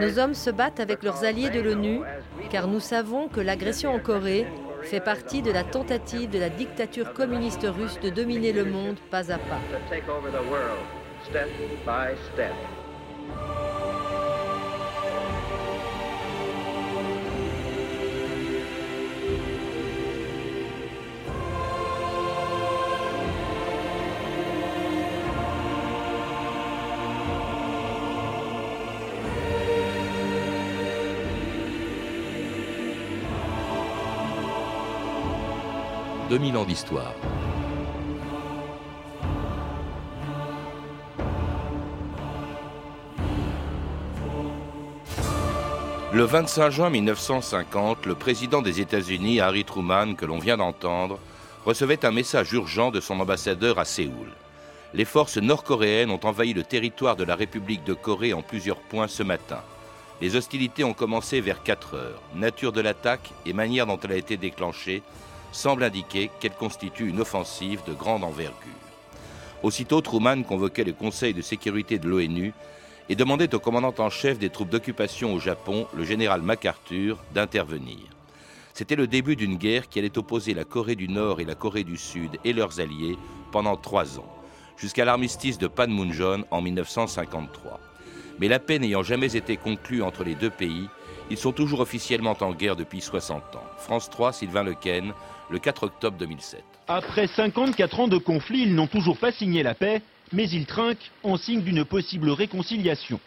Nos hommes se battent avec leurs alliés de l'ONU car nous savons que l'agression en Corée fait partie de la tentative de la dictature communiste russe de dominer le monde pas à pas. 2000 ans d'histoire. Le 25 juin 1950, le président des États-Unis, Harry Truman, que l'on vient d'entendre, recevait un message urgent de son ambassadeur à Séoul. Les forces nord-coréennes ont envahi le territoire de la République de Corée en plusieurs points ce matin. Les hostilités ont commencé vers 4 heures. Nature de l'attaque et manière dont elle a été déclenchée semblent indiquer qu'elle constitue une offensive de grande envergure. Aussitôt, Truman convoquait le Conseil de sécurité de l'ONU et demandait au commandant en chef des troupes d'occupation au Japon, le général MacArthur, d'intervenir. C'était le début d'une guerre qui allait opposer la Corée du Nord et la Corée du Sud et leurs alliés pendant trois ans, jusqu'à l'armistice de Panmunjom en 1953. Mais la paix n'ayant jamais été conclue entre les deux pays, ils sont toujours officiellement en guerre depuis 60 ans. France 3, Sylvain Lequen, le 4 octobre 2007. Après 54 ans de conflit, ils n'ont toujours pas signé la paix mais il trinque en signe d'une possible réconciliation.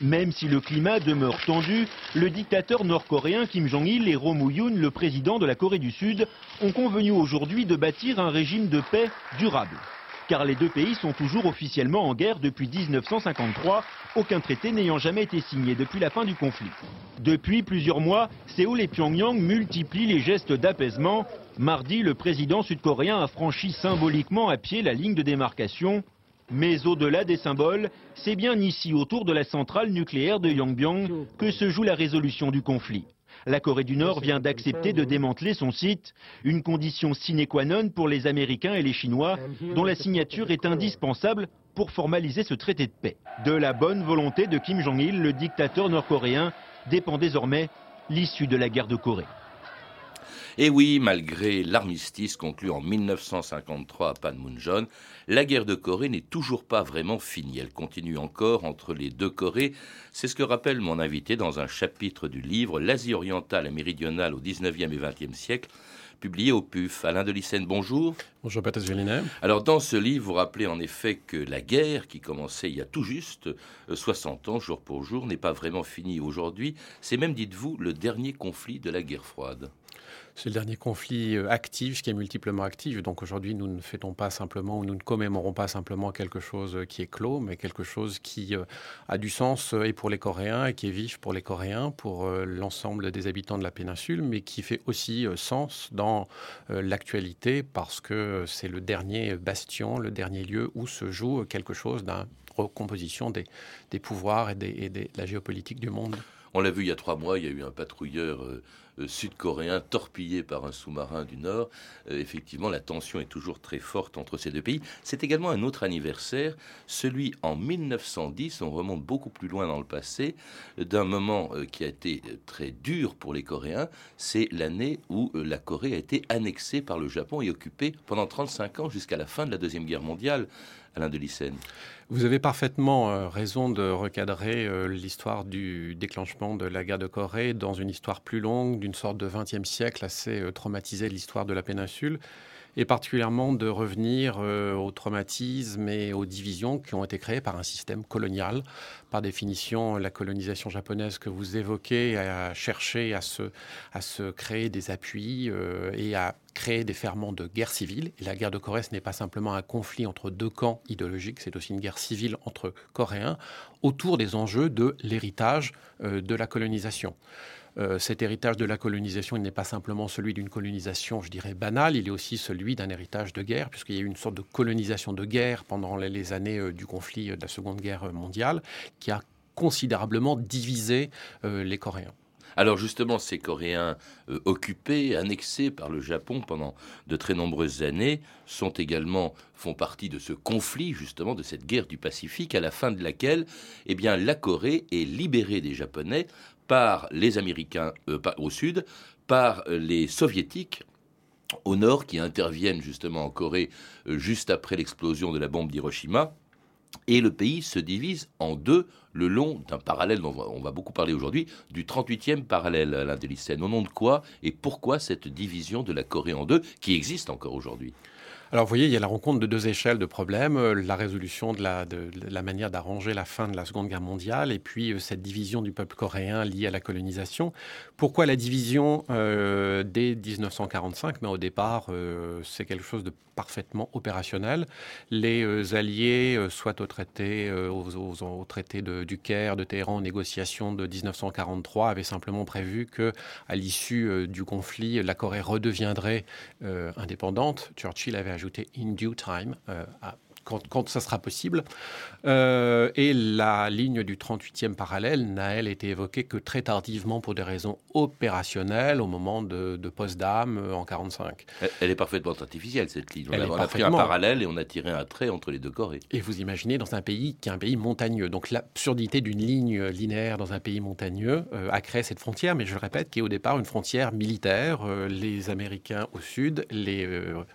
Même si le climat demeure tendu, le dictateur nord-coréen Kim Jong-il et Roh Moo-yoon, le président de la Corée du Sud, ont convenu aujourd'hui de bâtir un régime de paix durable. Car les deux pays sont toujours officiellement en guerre depuis 1953, aucun traité n'ayant jamais été signé depuis la fin du conflit. Depuis plusieurs mois, Séoul et Pyongyang multiplient les gestes d'apaisement. Mardi, le président sud-coréen a franchi symboliquement à pied la ligne de démarcation mais au-delà des symboles, c'est bien ici, autour de la centrale nucléaire de Yongbyon, que se joue la résolution du conflit. La Corée du Nord vient d'accepter de démanteler son site, une condition sine qua non pour les Américains et les Chinois, dont la signature est indispensable pour formaliser ce traité de paix. De la bonne volonté de Kim Jong-il, le dictateur nord-coréen, dépend désormais l'issue de la guerre de Corée. Et oui, malgré l'armistice conclu en 1953 à Panmunjom, la guerre de Corée n'est toujours pas vraiment finie. Elle continue encore entre les deux Corées. C'est ce que rappelle mon invité dans un chapitre du livre L'Asie orientale et méridionale au 19e et 20e siècle publié au PUF. Alain de bonjour. Bonjour Patrice Gélinet. Alors dans ce livre, vous rappelez en effet que la guerre qui commençait il y a tout juste 60 euh, ans, jour pour jour, n'est pas vraiment finie aujourd'hui. C'est même, dites-vous, le dernier conflit de la guerre froide. C'est le dernier conflit euh, actif, qui est multiplement actif. Donc aujourd'hui, nous ne fêtons pas simplement, ou nous ne commémorons pas simplement quelque chose qui est clos, mais quelque chose qui euh, a du sens et pour les Coréens et qui est vif pour les Coréens, pour euh, l'ensemble des habitants de la péninsule, mais qui fait aussi sens dans l'actualité parce que c'est le dernier bastion, le dernier lieu où se joue quelque chose d'une recomposition des, pouvoirs et, de la géopolitique du monde. On l'a vu il y a trois mois, il y a eu un patrouilleur euh, sud-coréen torpillé par un sous-marin du Nord. Euh, effectivement, la tension est toujours très forte entre ces deux pays. C'est également un autre anniversaire, celui en 1910, on remonte beaucoup plus loin dans le passé, d'un moment euh, qui a été très dur pour les Coréens. C'est l'année où la Corée a été annexée par le Japon et occupée pendant 35 ans jusqu'à la fin de la Deuxième Guerre mondiale. Alain de Lycène. Vous avez parfaitement euh, raison de recadrer euh, l'histoire du déclenchement de la guerre de Corée dans une histoire plus longue, d'une sorte de XXe siècle assez euh, traumatisé de l'histoire de la péninsule et particulièrement de revenir euh, aux traumatismes et aux divisions qui ont été créées par un système colonial. Par définition, la colonisation japonaise que vous évoquez a cherché à se, créer des appuis euh, et à créer des ferments de guerre civile. La guerre de Corée, ce n'est pas simplement un conflit entre deux camps idéologiques, c'est aussi une guerre civile entre Coréens autour des enjeux de l'héritage euh, de la colonisation. Euh, cet héritage de la colonisation, il n'est pas simplement celui d'une colonisation, je dirais, banale, il est aussi celui d'un héritage de guerre, puisqu'il y a eu une sorte de colonisation de guerre pendant les, années euh, du conflit euh, de la Seconde Guerre mondiale, qui a considérablement divisé les Coréens. Alors justement, ces Coréens occupés, annexés par le Japon pendant de très nombreuses années, sont également font partie de ce conflit justement de cette guerre du Pacifique à la fin de laquelle, eh bien, la Corée est libérée des Japonais par les Américains euh, au sud, par les Soviétiques au nord qui interviennent justement en Corée euh, juste après l'explosion de la bombe d'Hiroshima. Et le pays se divise en deux le long d'un parallèle dont on va beaucoup parler aujourd'hui, du 38e parallèle à l'Indelicène. Au nom de quoi et pourquoi cette division de la Corée en deux qui existe encore aujourd'hui? Alors, vous voyez, il y a la rencontre de deux échelles de problèmes, euh, la résolution de la, manière d'arranger la fin de la Seconde Guerre mondiale et puis euh, cette division du peuple coréen liée à la colonisation. Pourquoi la division euh, dès 1945 Mais au départ, c'est quelque chose de parfaitement opérationnel. Les alliés, soit au traité, au traité de, du Caire, de Téhéran, aux négociations de 1943, avaient simplement prévu que, à l'issue du conflit, la Corée redeviendrait indépendante. Churchill avait ajouter in due time euh, quand, ça sera possible. Euh, et la ligne du 38e parallèle n'a, elle, été évoquée que très tardivement pour des raisons opérationnelles au moment de, de euh, en 45. Elle, est parfaitement artificielle, cette ligne. On, a, pris un parallèle et on a tiré un trait entre les deux Corées. Et vous imaginez dans un pays qui est un pays montagneux. Donc l'absurdité d'une ligne linéaire dans un pays montagneux a créé cette frontière, mais je le répète, qui est au départ une frontière militaire. les Américains au sud, les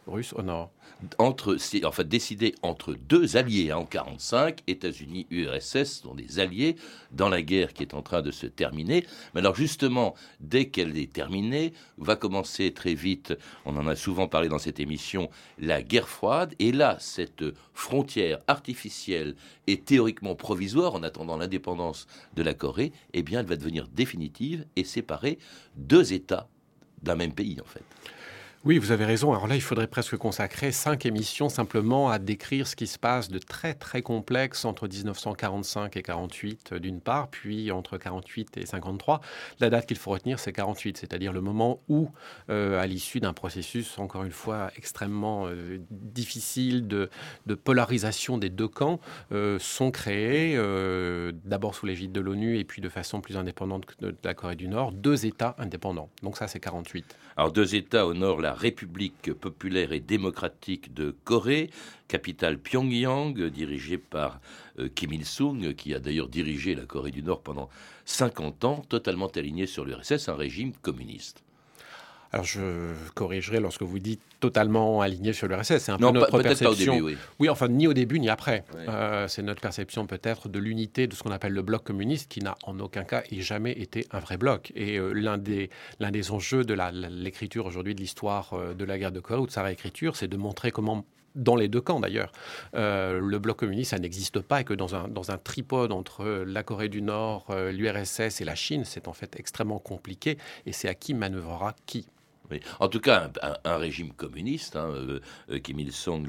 Russes au nord entre, en fait, décidé entre deux alliés hein, en 45, États-Unis, URSS sont des alliés dans la guerre qui est en train de se terminer. Mais alors justement, dès qu'elle est terminée, va commencer très vite, on en a souvent parlé dans cette émission, la guerre froide. Et là, cette frontière artificielle et théoriquement provisoire en attendant l'indépendance de la Corée, eh bien, elle va devenir définitive et séparer deux États d'un même pays en fait. Oui, vous avez raison. Alors là, il faudrait presque consacrer cinq émissions simplement à décrire ce qui se passe de très très complexe entre 1945 et 48 euh, d'une part, puis entre 48 et 53. La date qu'il faut retenir, c'est 48, c'est-à-dire le moment où, euh, à l'issue d'un processus, encore une fois, extrêmement euh, difficile de, polarisation des deux camps, sont créés, d'abord sous l'égide de l'ONU et puis de façon plus indépendante que de la Corée du Nord, deux États indépendants. Donc ça, c'est 48. Alors deux États au nord, la République populaire et démocratique de Corée, capitale Pyongyang, dirigée par euh, Kim Il-sung, qui a d'ailleurs dirigé la Corée du Nord pendant 50 ans, totalement aligné sur l'URSS, un régime communiste. Alors je corrigerai lorsque vous dites totalement aligné sur l'URSS. C'est un peu notre perception. Au début, oui. enfin ni au début ni après. Euh, c'est notre perception peut-être de l'unité de ce qu'on appelle le bloc communiste, qui n'a en aucun cas et jamais été un vrai bloc. Et euh, l'un des l'un des enjeux de l'écriture aujourd'hui de l'histoire euh, de la guerre de Corée ou de sa réécriture, c'est de montrer comment dans les deux camps d'ailleurs. le bloc communiste, ça n'existe pas et que dans un, dans un tripode entre la Corée du Nord, l'URSS et la Chine, c'est en fait extrêmement compliqué et c'est à qui manœuvrera qui? En tout cas, un, régime communiste, hein, euh, euh, Kim Il-sung,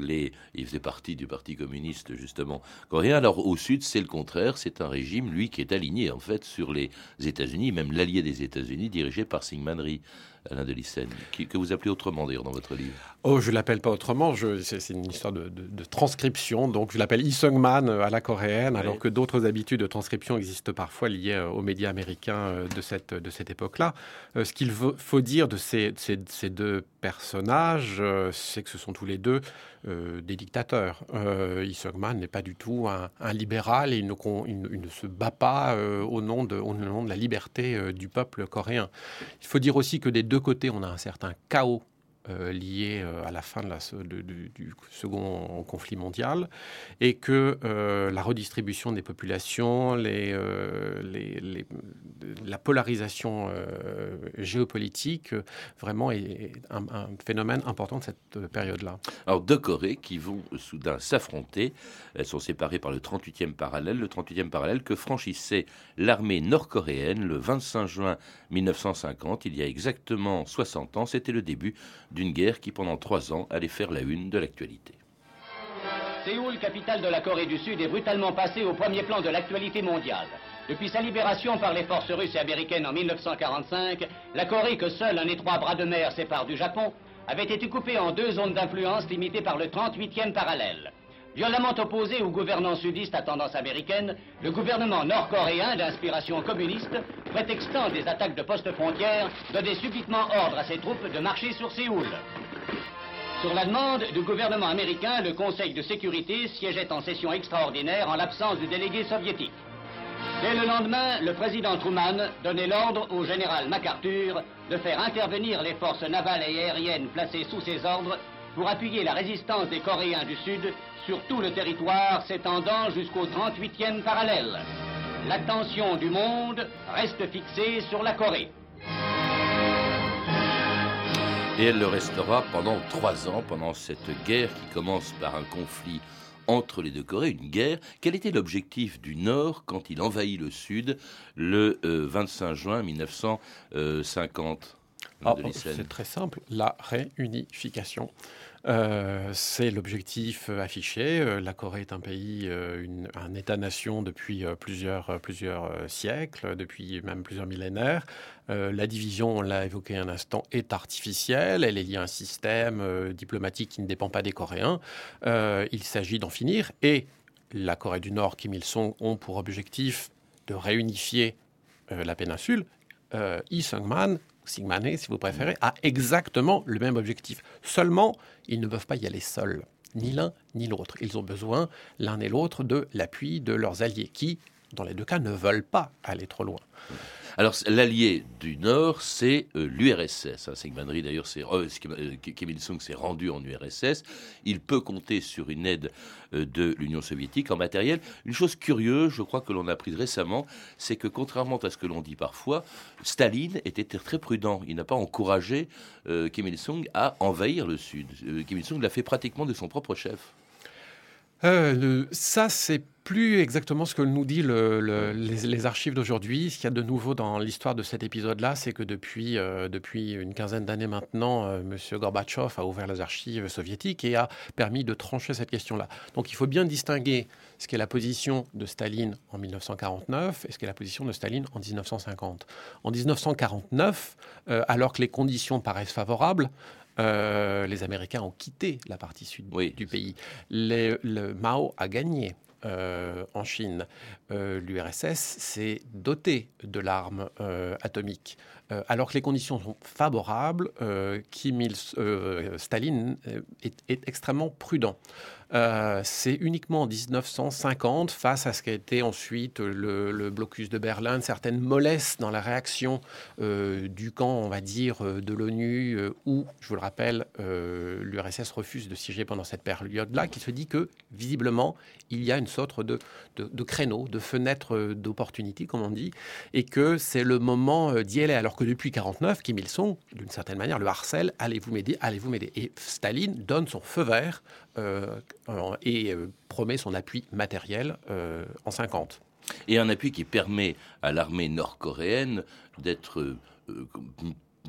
il faisait partie du Parti communiste justement coréen. Alors au sud, c'est le contraire, c'est un régime, lui, qui est aligné en fait sur les États-Unis, même l'allié des États-Unis, dirigé par Syngman Rhee. Alain de qui, que vous appelez autrement d'ailleurs dans votre livre. Oh, je l'appelle pas autrement. C'est une histoire de, transcription. Donc, je l'appelle Isungman euh, à la coréenne, alors que d'autres habitudes de transcription existent parfois liées euh, aux médias américains euh, de cette, de cette époque-là. Ce qu'il faut dire de ces, ces, deux personnages, c'est que ce sont tous les deux des dictateurs. Euh, n'est pas du tout un, libéral et il ne, se bat pas de, au nom de la liberté du peuple coréen. Il faut dire aussi que des deux côtés, on a un certain chaos euh, euh, à la fin du second conflit mondial et que euh, la redistribution des populations, les, la polarisation géopolitique vraiment est un, phénomène important de cette période-là. Alors deux Corées qui vont soudain s'affronter, elles sont séparées par le 38e parallèle, le 38e parallèle que franchissait l'armée nord-coréenne le 25 juin 1950, il y a exactement 60 ans, c'était le début d'une guerre qui pendant trois ans allait faire la une de l'actualité. Séoul, capitale de la Corée du Sud, est brutalement passée au premier plan de l'actualité mondiale. Depuis sa libération par les forces russes et américaines en 1945, la Corée, que seul un étroit bras de mer sépare du Japon, avait été coupée en deux zones d'influence limitées par le 38e parallèle. Violemment opposé au gouvernement sudiste à tendance américaine, le gouvernement nord-coréen d'inspiration communiste, prétextant des attaques de postes frontières, donnait subitement ordre à ses troupes de marcher sur Séoul. Sur la demande du gouvernement américain, le Conseil de sécurité siégeait en session extraordinaire en l'absence du délégué soviétique. Dès le lendemain, le président Truman donnait l'ordre au général MacArthur de faire intervenir les forces navales et aériennes placées sous ses ordres pour appuyer la résistance des Coréens du Sud sur tout le territoire s'étendant jusqu'au 38e parallèle. L'attention du monde reste fixée sur la Corée. Et elle le restera pendant trois ans, pendant cette guerre qui commence par un conflit entre les deux Corées, une guerre. Quel était l'objectif du Nord quand il envahit le Sud le 25 euh, juin 1950 ah, C'est très simple, la réunification. Euh, c'est l'objectif affiché. Euh, la Corée est un pays, euh, un État-nation depuis plusieurs, plusieurs siècles, depuis même plusieurs millénaires. la division, on l'a évoqué un instant, est artificielle. Elle est liée à un système diplomatique qui ne dépend pas des Coréens. il s'agit d'en finir. Et la Corée du Nord, Kim Il-sung, ont pour objectif de réunifier la péninsule. Lee Sung-man Sigmané, si vous préférez, a exactement le même objectif. Seulement, ils ne peuvent pas y aller seuls, ni l'un ni l'autre. Ils ont besoin, l'un et l'autre, de l'appui de leurs alliés, qui, dans les deux cas, ne veulent pas aller trop loin. Alors, l'allié du Nord, c'est euh, l'URSS. Hein, d'ailleurs, euh, euh, Kim Il-sung s'est rendu en URSS. Il peut compter sur une aide de l'Union soviétique en matériel. Une chose curieuse, je crois que l'on a apprise récemment, c'est que contrairement à ce que l'on dit parfois, Staline était très prudent. Il n'a pas encouragé Kim Il-sung à envahir le Sud. Kim Il-sung l'a fait pratiquement de son propre chef. Euh, ça, c'est plus exactement ce que nous dit les, archives d'aujourd'hui. Ce qu'il y a de nouveau dans l'histoire de cet épisode-là, c'est que depuis, euh, depuis une quinzaine d'années maintenant, euh, M. Gorbatchev a ouvert les archives soviétiques et a permis de trancher cette question-là. Donc il faut bien distinguer ce qu'est la position de Staline en 1949 et ce qu'est la position de Staline en 1950. En 1949, alors que les conditions paraissent favorables, euh, les Américains ont quitté la partie sud du pays. le Mao a gagné. Euh, en Chine. Euh, L'URSS s'est doté de l'arme atomique. alors que les conditions sont favorables, Kim Il, Staline est, extrêmement prudent. Euh, c'est uniquement en 1950, face à ce qui a été ensuite le, blocus de Berlin, certaines mollesses dans la réaction euh, du camp, on va dire, euh, de l'ONU, où, je vous le rappelle, l'URSS refuse de siéger pendant cette période-là, qui se dit que, visiblement, il y a une sorte de, de, créneau, de fenêtre d'opportunité, comme on dit, et que c'est le moment d'y aller. Alors que depuis 49, Kim Il-sung, d'une certaine manière, le harcèle, allez-vous m'aider, allez-vous m'aider. Et Staline donne son feu vert et euh, promet son appui matériel euh, en 50. Et un appui qui permet à l'armée nord-coréenne d'être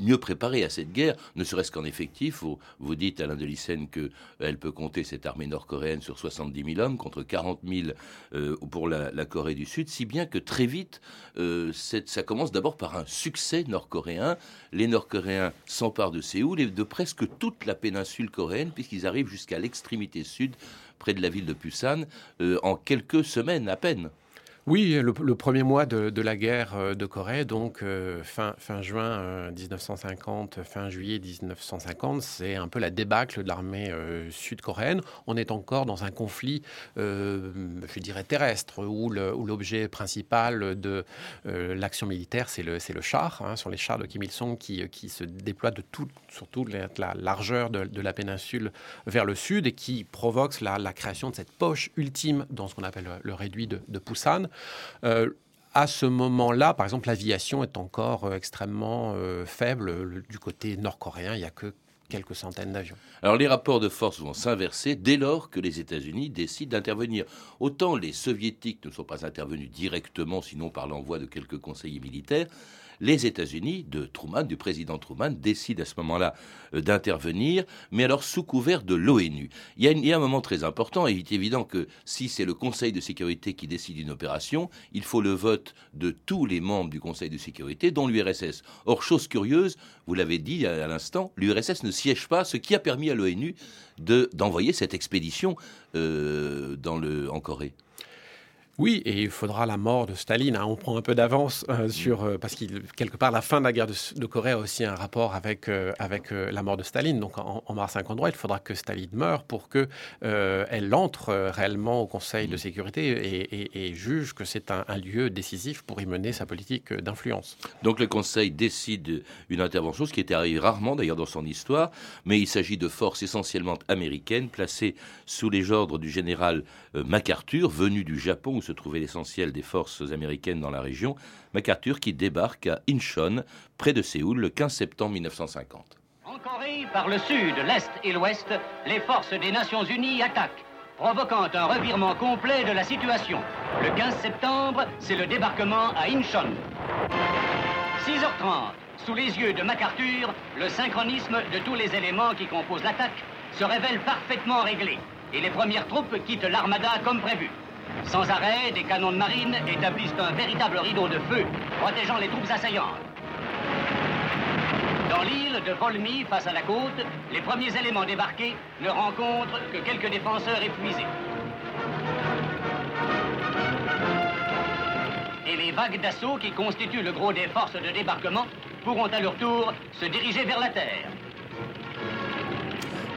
mieux préparée à cette guerre, ne serait-ce qu'en effectif. Vous, vous dites, Alain de Lyssen, qu'elle peut compter cette armée nord-coréenne sur 70 000 hommes contre 40 000 euh, pour la, Corée du Sud, si bien que très vite, euh, ça commence d'abord par un succès nord-coréen. Les Nord-Coréens s'emparent de Séoul et de presque toute la péninsule coréenne, puisqu'ils arrivent jusqu'à l'extrémité sud, près de la ville de Pusan, euh, en quelques semaines à peine. Oui, le, premier mois de, la guerre euh, de Corée, donc euh, fin, juin 1950, euh, fin juillet 1950, c'est un peu la débâcle de l'armée sud-coréenne. On est encore dans un conflit, je dirais, terrestre, où l'objet principal de l'action militaire, c'est le, char, hein, sur les chars de Kim Il-sung qui, se déploient de tout, sur toute la, largeur de, la péninsule vers le sud et qui provoque la, création de cette poche ultime dans ce qu'on appelle le réduit de, de. Euh, à ce moment-là, par exemple, l'aviation est encore euh, extrêmement euh, faible. du côté nord-coréen, il n'y a que quelques centaines d'avions. Alors les rapports de force vont s'inverser dès lors que les États-Unis décident d'intervenir. Autant les soviétiques ne sont pas intervenus directement, sinon par l'envoi de quelques conseillers militaires, les États-Unis de Truman, du président Truman, décident à ce moment-là euh, d'intervenir, mais alors sous couvert de l'ONU. Il, y a un moment très important, et il est évident que si c'est le Conseil de sécurité qui décide d'une opération, il faut le vote de tous les membres du Conseil de sécurité, dont l'URSS. Or, chose curieuse, vous l'avez dit à l'instant, l'URSS ne siège pas, ce qui a permis à l'ONU d'envoyer cette expédition euh, en Corée. Oui, et il faudra la mort de Staline. Hein. On prend un peu d'avance euh, sur euh, parce qu'il quelque part la fin de la guerre de, Corée a aussi un rapport avec euh, avec la mort de Staline. Donc en, mars 53, il faudra que Staline meure pour que elle entre réellement au Conseil de sécurité et, juge que c'est un, lieu décisif pour y mener sa politique d'influence. Donc le Conseil décide une intervention, ce qui était arrivé rarement d'ailleurs dans son histoire, mais il s'agit de forces essentiellement américaines placées sous les ordres du général MacArthur, venu du Japon se trouvait l'essentiel des forces américaines dans la région, MacArthur qui débarque à Incheon, près de Séoul, le 15 septembre 1950. En Corée, par le sud, l'est et l'ouest, les forces des Nations Unies attaquent, provoquant un revirement complet de la situation. Le 15 septembre, c'est le débarquement à Incheon. 6h30, sous les yeux de MacArthur, le synchronisme de tous les éléments qui composent l'attaque se révèle parfaitement réglé et les premières troupes quittent l'armada comme prévu. Sans arrêt, des canons de marine établissent un véritable rideau de feu protégeant les troupes assaillantes. Dans l'île de Volmy, face à la côte, les premiers éléments débarqués ne rencontrent que quelques défenseurs épuisés. Et les vagues d'assaut qui constituent le gros des forces de débarquement pourront à leur tour se diriger vers la terre.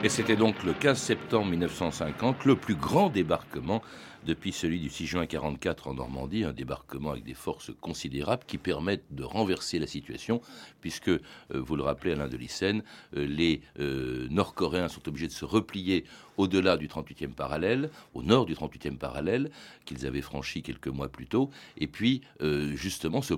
Et c'était donc le 15 septembre 1950, le plus grand débarquement depuis celui du 6 juin 44 en Normandie, un débarquement avec des forces considérables qui permettent de renverser la situation, puisque, euh, vous le rappelez Alain de Lycène, euh, les euh, Nord-Coréens sont obligés de se replier au-delà du 38e parallèle, au nord du 38e parallèle, qu'ils avaient franchi quelques mois plus tôt, et puis justement se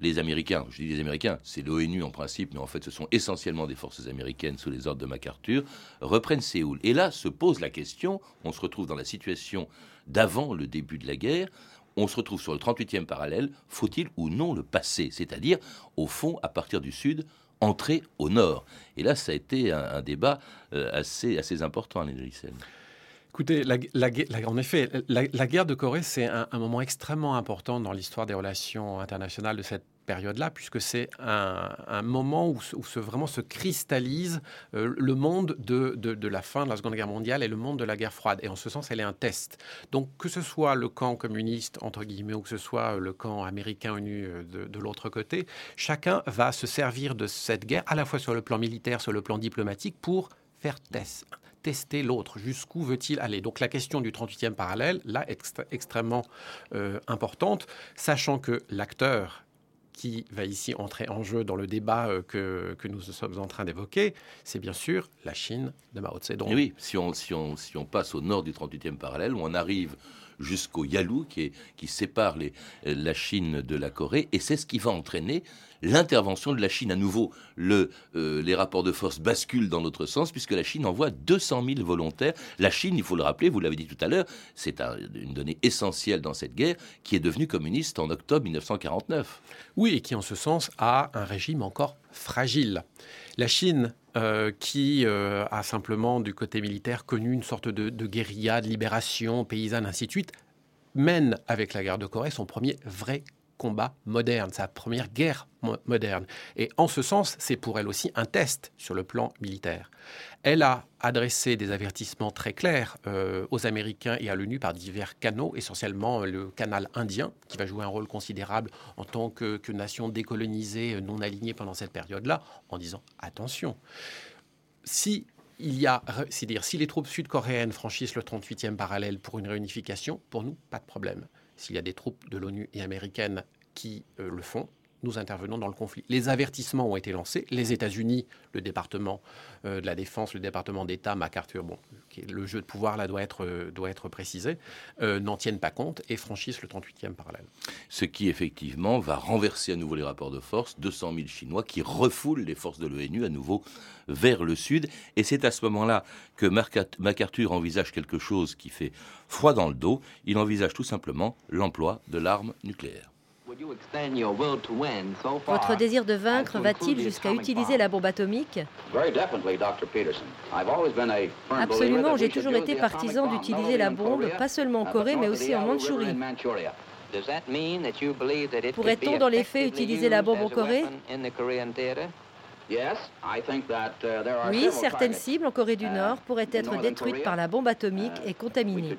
les Américains, je dis les Américains, c'est l'ONU en principe, mais en fait ce sont essentiellement des forces américaines sous les ordres de MacArthur, reprennent Séoul. Et là se pose la question, on se retrouve dans la situation d'avant le début de la guerre, on se retrouve sur le 38e parallèle, faut-il ou non le passer? C'est-à-dire, au fond, à partir du sud, entrer au nord. Et là, ça a été un, débat euh, assez, assez important, Alain Écoutez, en effet, la, guerre de Corée, c'est un, moment extrêmement important dans l'histoire des relations internationales de cette période-là, puisque c'est un, moment où, vraiment se cristallise euh, le monde de, la fin de la Seconde Guerre mondiale et le monde de la guerre froide. Et en ce sens, elle est un test. Donc, que ce soit le camp communiste, entre guillemets, ou que ce soit le camp américain uni euh, de, de l'autre côté, chacun va se servir de cette guerre, à la fois sur le plan militaire, sur le plan diplomatique, pour faire test tester l'autre Jusqu'où veut-il aller? Donc la question du 38e parallèle, là, est extrêmement euh, importante, sachant que l'acteur qui va ici entrer en jeu dans le débat euh, que, que, nous sommes en train d'évoquer, c'est bien sûr la Chine de Mao Zedong. oui, si on, si, on, si on passe au nord du 38e parallèle, où on arrive jusqu'au Yalu, qui, sépare la Chine de la Corée, et c'est ce qui va entraîner l'intervention de la Chine. À nouveau, euh, les rapports de force basculent dans notre sens, puisque la Chine envoie 200 000 volontaires. La Chine, il faut le rappeler, vous l'avez dit tout à l'heure, c'est une donnée essentielle dans cette guerre, qui est devenue communiste en octobre 1949. Oui, et qui en ce sens a un régime encore fragile. La Chine, euh, qui euh, a simplement du côté militaire connu une sorte de, de, guérilla, de libération paysanne, ainsi de suite, mène avec la guerre de Corée son premier vrai combat moderne, sa première guerre moderne. Et en ce sens, c'est pour elle aussi un test sur le plan militaire. Elle a adressé des avertissements très clairs euh, aux Américains et à l'ONU par divers canaux, essentiellement le canal indien, qui va jouer un rôle considérable en tant que, nation décolonisée, non alignée pendant cette période-là, en disant attention. Si il y a, c'est-à-dire si les troupes sud-coréennes franchissent le 38e parallèle pour une réunification, pour nous, pas de problème. S'il y a des troupes de l'ONU et américaines qui euh, le font, nous intervenons dans le conflit. Les avertissements ont été lancés. Les États-Unis, le département euh, de la Défense, le département d'État, MacArthur, bon, le jeu de pouvoir là doit être, euh, doit être précisé, n'en tiennent pas compte et franchissent le 38e parallèle. Ce qui, effectivement, va renverser à nouveau les rapports de force. 200 000 Chinois qui refoulent les forces de l'ONU à nouveau vers le sud. Et c'est à ce moment-là que MacArthur envisage quelque chose qui fait froid dans le dos. Il envisage tout simplement l'emploi de l'arme nucléaire. Votre désir de vaincre va-t-il jusqu'à utiliser la bombe atomique? Absolument, j'ai toujours été partisan d'utiliser la bombe, pas seulement en Corée, mais aussi en Mandchourie. Pourrait-on dans les faits utiliser la bombe en Corée? Oui, certaines cibles en Corée du uh, Nord pourraient être détruites par la bombe atomique uh, et contaminées.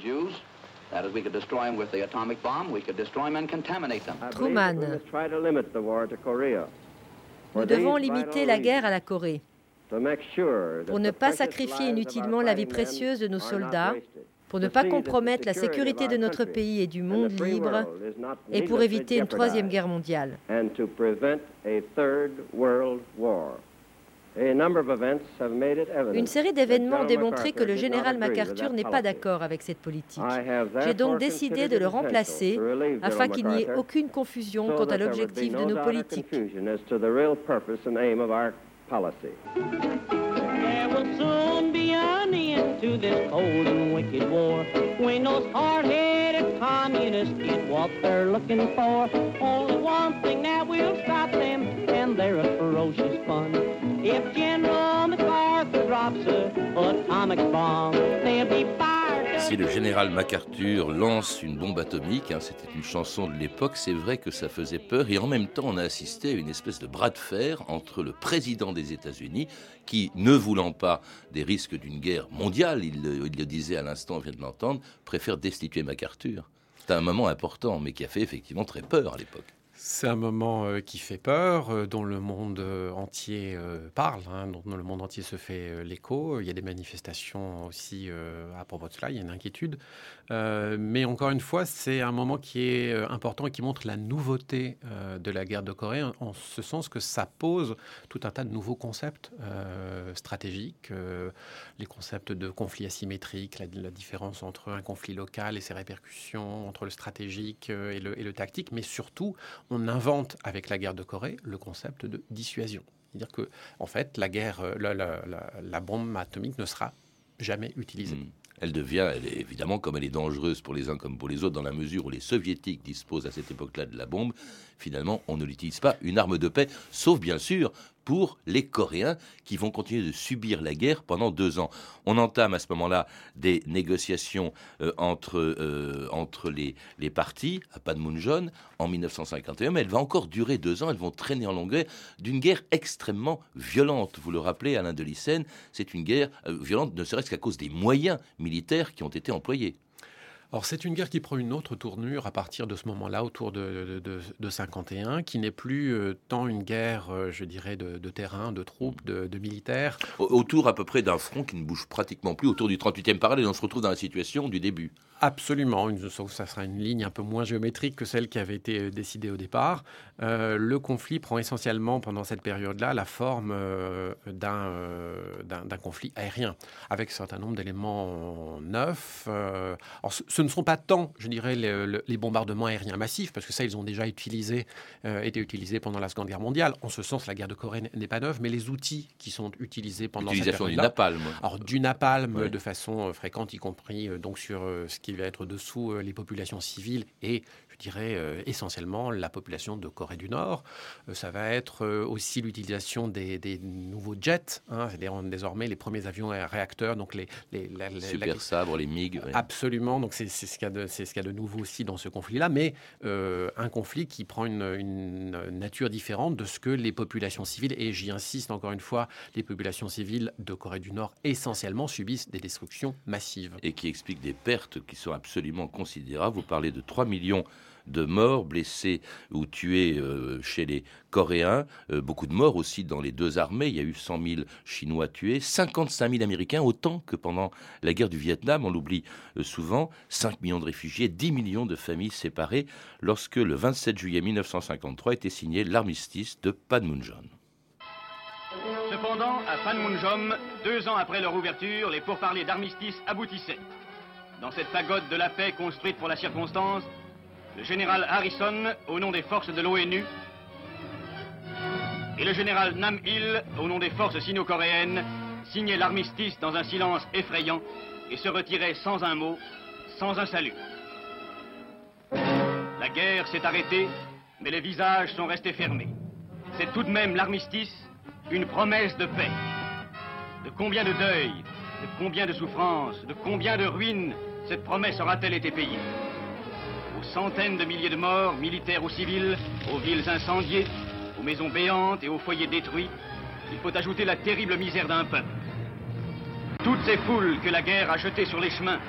Truman. Nous devons limiter la guerre à la Corée. pour ne pas sacrifier inutilement la vie précieuse de nos soldats, pour ne pas compromettre la sécurité de notre pays et du monde libre, et pour éviter une troisième guerre mondiale. Une série d'événements ont démontré que le général MacArthur n'est pas d'accord avec cette politique. J'ai donc décidé de le remplacer afin qu'il n'y ait aucune confusion quant à l'objectif de nos politiques. into this cold and wicked war. When those hard-headed communists get what they're looking for, only one thing that will stop them, and they're a ferocious fun. If General MacArthur drops a atomic bomb, they'll be Le général MacArthur lance une bombe atomique, hein, c'était une chanson de l'époque, c'est vrai que ça faisait peur et en même temps on a assisté à une espèce de bras de fer entre le président des États-Unis, qui, ne voulant pas des risques d'une guerre mondiale, il le, il le disait à l'instant, on vient de l'entendre, préfère destituer MacArthur. C'est un moment important, mais qui a fait effectivement très peur à l'époque. C'est un moment euh, qui fait peur, euh, dont le monde euh, entier parle, hein, dont le monde entier se fait l'écho. Il y a des manifestations aussi à propos de cela, il y a une inquiétude. mais encore une fois, c'est un moment qui est important et qui montre la nouveauté de la guerre de Corée, en ce sens que ça pose tout un tas de nouveaux concepts stratégiques, les concepts de conflit asymétrique, la, différence entre un conflit local et ses répercussions, entre le stratégique et le, et le tactique, mais surtout, on invente avec la guerre de Corée le concept de dissuasion. C'est-à-dire que, en fait, la guerre, euh, la, bombe atomique ne sera jamais utilisée. Hmm. Elle devient, évidemment, comme elle est dangereuse pour les uns comme pour les autres, dans la mesure où les soviétiques disposent à cette époque-là de la bombe, finalement, on ne l'utilise pas une arme de paix, sauf bien sûr pour les Coréens qui vont continuer de subir la guerre pendant deux ans. On entame à ce moment-là des négociations euh, entre, euh, entre les, les partis à Panmunjom en 1951, mais elle va encore durer deux ans, elles vont traîner en longueur d'une guerre extrêmement violente. Vous le rappelez, Alain de Lyssen, c'est une guerre euh, violente ne serait-ce qu'à cause des moyens militaires qui ont été employés. Alors c'est une guerre qui prend une autre tournure à partir de ce moment-là, autour de, de, 51, qui n'est plus euh, tant une guerre, euh, je dirais, de, terrain, de troupes, de, militaires. Autour à peu près d'un front qui ne bouge pratiquement plus, autour du 38e parallèle, on se retrouve dans la situation du début. Absolument, une, ça sera une ligne un peu moins géométrique que celle qui avait été euh, décidée au départ. Euh, le conflit prend essentiellement pendant cette période-là la forme euh, d'un conflit aérien, avec un certain nombre d'éléments neufs. alors ce, ne sont pas tant, je dirais, les, bombardements aériens massifs, parce que ça, ils ont déjà utilisé, été utilisés pendant la Seconde Guerre mondiale. En ce sens, la guerre de Corée n'est pas neuve, mais les outils qui sont utilisés pendant cette période-là... du napalm. Alors du napalm de façon fréquente, y compris donc sur ce qui va être dessous euh, les populations civiles et dirais euh, essentiellement la population de Corée du Nord. Euh, ça va être euh, aussi l'utilisation des, nouveaux jets, hein, c'est-à-dire désormais les premiers avions réacteurs, donc les, les super sabres, les MiG. Absolument, donc c'est ce qu'il y a de y a nouveau aussi dans ce conflit-là, mais un conflit qui prend une, une, nature différente de ce que les populations civiles et j'y insiste encore une fois, les populations civiles de Corée du Nord essentiellement subissent des destructions massives et qui expliquent des pertes qui sont absolument considérables. Vous parlez de 3 millions de morts, blessés ou tués euh, chez les Coréens, euh, beaucoup de morts aussi dans les deux armées. Il y a eu 100 000 Chinois tués, 55 000 Américains, autant que pendant la guerre du Vietnam. On l'oublie euh, souvent. 5 millions de réfugiés, 10 millions de familles séparées lorsque le 27 juillet 1953 était signé l'armistice de Panmunjom. Cependant, à Panmunjom, deux ans après leur ouverture, les pourparlers d'armistice aboutissaient. Dans cette pagode de la paix construite pour la circonstance, le général Harrison au nom des forces de l'ONU et le général Nam Il au nom des forces sino-coréennes signaient l'armistice dans un silence effrayant et se retiraient sans un mot, sans un salut. La guerre s'est arrêtée, mais les visages sont restés fermés. C'est tout de même l'armistice, une promesse de paix. De combien de deuils, de combien de souffrances, de combien de ruines cette promesse aura-t-elle été payée? Centaines de milliers de morts, militaires ou civils, aux villes incendiées, aux maisons béantes et aux foyers détruits, il faut ajouter la terrible misère d'un peuple. Toutes ces foules que la guerre a jetées sur les chemins,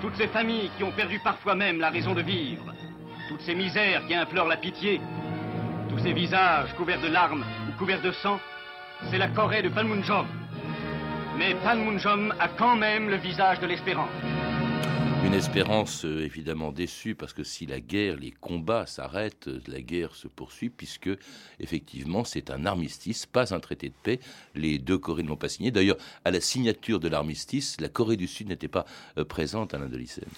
toutes ces familles qui ont perdu parfois même la raison de vivre, toutes ces misères qui implorent la pitié, tous ces visages couverts de larmes ou couverts de sang, c'est la Corée de Panmunjom. Mais Panmunjom a quand même le visage de l'espérance. Une espérance euh, évidemment déçue parce que si la guerre, les combats s'arrêtent, la guerre se poursuit puisque effectivement c'est un armistice, pas un traité de paix. Les deux Corées ne l'ont pas signé. D'ailleurs, à la signature de l'armistice, la Corée du Sud n'était pas euh, présente à l'Indolycène.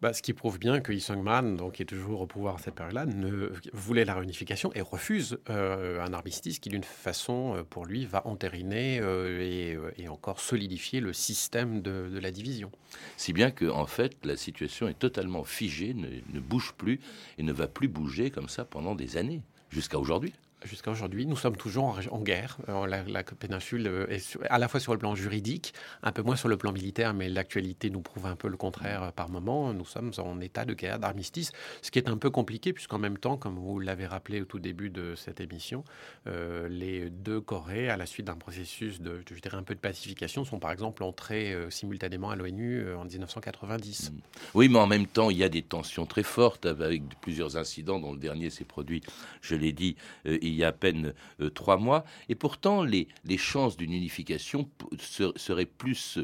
Bah, ce qui prouve bien que Lee Sung-man, donc, qui est toujours au pouvoir à cette période-là, ne voulait la réunification et refuse euh, un armistice qui, d'une façon, euh, pour lui, va entériner euh, et, encore solidifier le système de, la division. Si bien que, en fait, la situation est totalement figée, ne bouge plus et ne va plus bouger comme ça pendant des années, jusqu'à aujourd'hui jusqu'à aujourd'hui, nous sommes toujours en, guerre. Euh, la, péninsule euh, est à la fois sur le plan juridique, un peu moins sur le plan militaire, mais l'actualité nous prouve un peu le contraire euh, par moment. Nous sommes en état de guerre, d'armistice, ce qui est un peu compliqué, puisqu'en même temps, comme vous l'avez rappelé au tout début de cette émission, les deux Corées, à la suite d'un processus de, je dirais, un peu de pacification, sont par exemple entrés simultanément à l'ONU en 1990. Mm. Oui, mais en même temps, il y a des tensions très fortes avec plusieurs incidents, dont le dernier s'est produit, je l'ai dit, il y a à peine euh, trois mois. Et pourtant, les, chances d'une unification seraient plus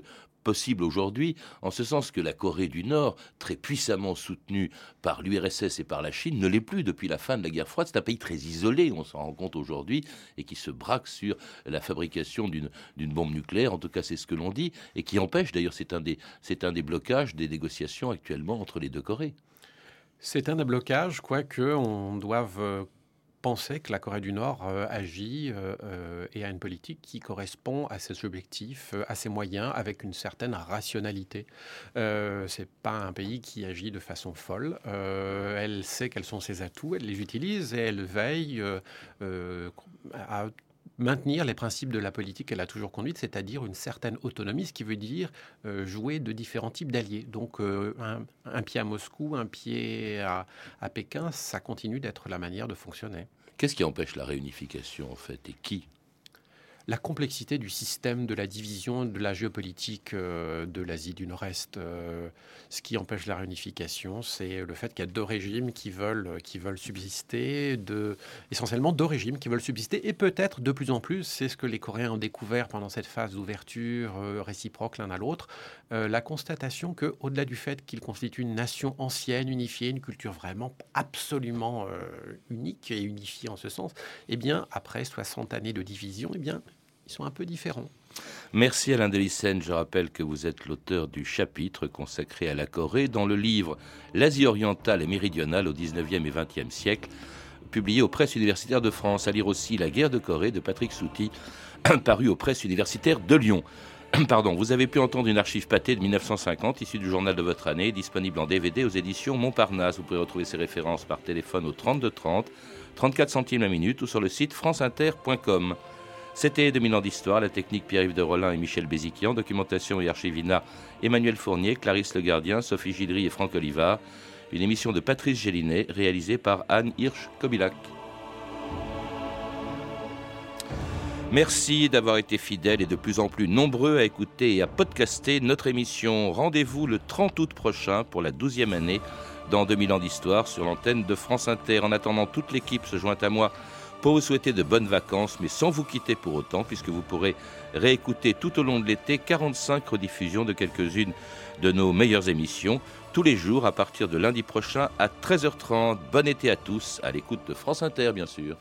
possibles aujourd'hui, en ce sens que la Corée du Nord, très puissamment soutenue par l'URSS et par la Chine, ne l'est plus depuis la fin de la guerre froide. C'est un pays très isolé, on s'en rend compte aujourd'hui, et qui se braque sur la fabrication d'une bombe nucléaire, en tout cas c'est ce que l'on dit, et qui empêche, d'ailleurs c'est un, des, un des blocages des négociations actuellement entre les deux Corées. C'est un des blocages, quoique on doive euh, penser que la Corée du Nord euh, agit euh, euh, et a une politique qui correspond à ses objectifs, à ses moyens, avec une certaine rationalité. c'est pas un pays qui agit de façon folle. elle sait quels sont ses atouts, elle les utilise et elle veille à maintenir les principes de la politique qu'elle a toujours conduite, c'est-à-dire une certaine autonomie, ce qui veut dire jouer de différents types d'alliés. Donc un, pied à Moscou, un pied à Pékin, ça continue d'être la manière de fonctionner. Qu'est-ce qui empêche la réunification en fait et qui la complexité du système de la division de la géopolitique euh, de l'Asie du Nord-Est. Euh, ce qui empêche la réunification, c'est le fait qu'il y a deux régimes qui veulent, qui veulent subsister, essentiellement deux régimes qui veulent subsister, et peut-être de plus en plus, c'est ce que les Coréens ont découvert pendant cette phase d'ouverture euh, réciproque l'un à l'autre, la constatation que, au-delà du fait qu'ils constituent une nation ancienne, unifiée, une culture vraiment absolument unique et unifiée en ce sens, eh bien, après 60 années de division, eh bien, ils sont un peu différents. Merci Alain Delicène. Je rappelle que vous êtes l'auteur du chapitre consacré à la Corée dans le livre L'Asie orientale et méridionale au 19e et 20e siècle, publié aux presses universitaires de France. À lire aussi La guerre de Corée de Patrick Souti, paru aux presses universitaires de Lyon. Pardon, vous avez pu entendre une archive pâtée de 1950 issue du journal de votre année, disponible en DVD aux éditions Montparnasse. Vous pouvez retrouver ces références par téléphone au 32 30, 34 centimes la minute ou sur le site franceinter.com. C'était 2000 ans d'histoire, la technique Pierre-Yves de Rollin et Michel Béziquian, documentation et archivina Emmanuel Fournier, Clarisse Le Gardien, Sophie Gidry et Franck Olivard. Une émission de Patrice Gélinet réalisée par Anne Hirsch-Kobilac. Merci d'avoir été fidèles et de plus en plus nombreux à écouter et à podcaster notre émission. Rendez-vous le 30 août prochain pour la 12e année dans 2000 ans d'histoire sur l'antenne de France Inter. En attendant, toute l'équipe se joint à moi pour vous souhaiter de bonnes vacances, mais sans vous quitter pour autant, puisque vous pourrez réécouter tout au long de l'été 45 rediffusions de quelques-unes de nos meilleures émissions, tous les jours à partir de lundi prochain à 13h30. Bon été à tous, à l'écoute de France Inter bien sûr.